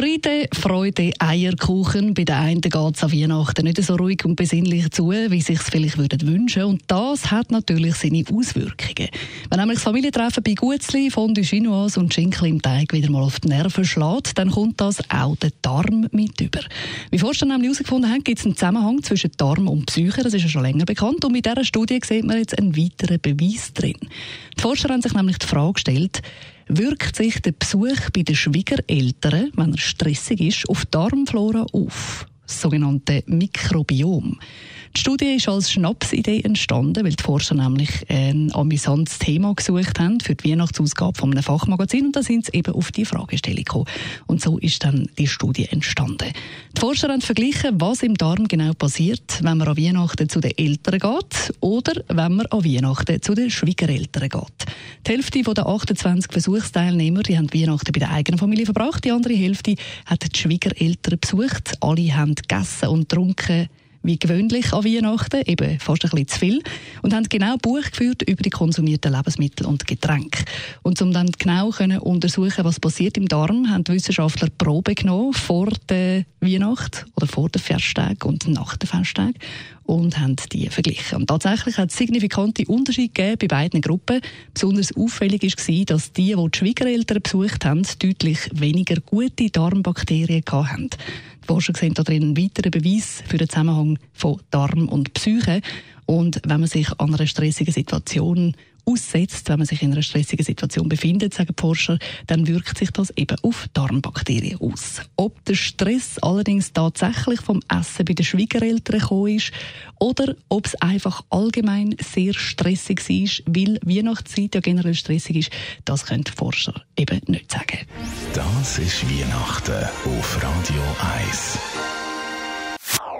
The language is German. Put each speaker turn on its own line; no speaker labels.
Friede, Freude, Eierkuchen. Bei den einen geht es an Weihnachten nicht so ruhig und besinnlich zu, wie sich es vielleicht würden wünschen. Und das hat natürlich seine Auswirkungen. Wenn nämlich das Familientreffen bei Gutzli, Fondue Chinoise und Schinkel im Teig wieder mal auf die Nerven schlägt, dann kommt das auch der Darm mit über. Wie Forscher nämlich herausgefunden haben, gibt es einen Zusammenhang zwischen Darm und Psyche. Das ist ja schon länger bekannt. Und mit dieser Studie sieht man jetzt einen weiteren Beweis drin. Die Forscher haben sich nämlich die Frage gestellt, wirkt sich der Besuch bei den Schwiegereltern, wenn er stressig ist, auf die Darmflora auf, das sogenannte Mikrobiom. Die Studie ist als Schnapsidee entstanden, weil die Forscher nämlich ein amüsantes Thema gesucht haben für die Weihnachtsausgabe von einem Fachmagazin und da sind sie eben auf die Fragestellung gekommen. Und so ist dann die Studie entstanden. Die Forscher haben verglichen, was im Darm genau passiert, wenn man an Weihnachten zu den Eltern geht oder wenn man an Weihnachten zu den Schwiegereltern geht. Die Hälfte der 28 Versuchsteilnehmer die haben Weihnachten bei der eigenen Familie verbracht, die andere Hälfte hat die Schwiegereltern besucht. Alle haben gegessen und getrunken wie gewöhnlich an Weihnachten, eben fast ein bisschen zu viel, und haben genau Buch geführt über die konsumierten Lebensmittel und Getränke. Und um dann genau können untersuchen, was passiert im Darm, haben die Wissenschaftler Probe genommen vor der Weihnacht oder vor den Festtagen und nach den Festtagen und haben die verglichen. Und tatsächlich hat es signifikante Unterschiede bei beiden Gruppen. Besonders auffällig war, dass die, die die Schwiegereltern besucht haben, deutlich weniger gute Darmbakterien hatten. Forscher sehen darin einen weiteren Beweis für den Zusammenhang von Darm und Psyche. Und wenn man sich an einer stressigen Situation aussetzt, wenn man sich in einer stressigen Situation befindet, sagen Forscher, dann wirkt sich das eben auf Darmbakterien aus. Ob der Stress allerdings tatsächlich vom Essen bei den Schwiegereltern gekommen ist oder ob es einfach allgemein sehr stressig war, weil Weihnachtszeit ja generell stressig ist, das können die Forscher eben nicht sagen.
Das ist Weihnachten auf Radio 1.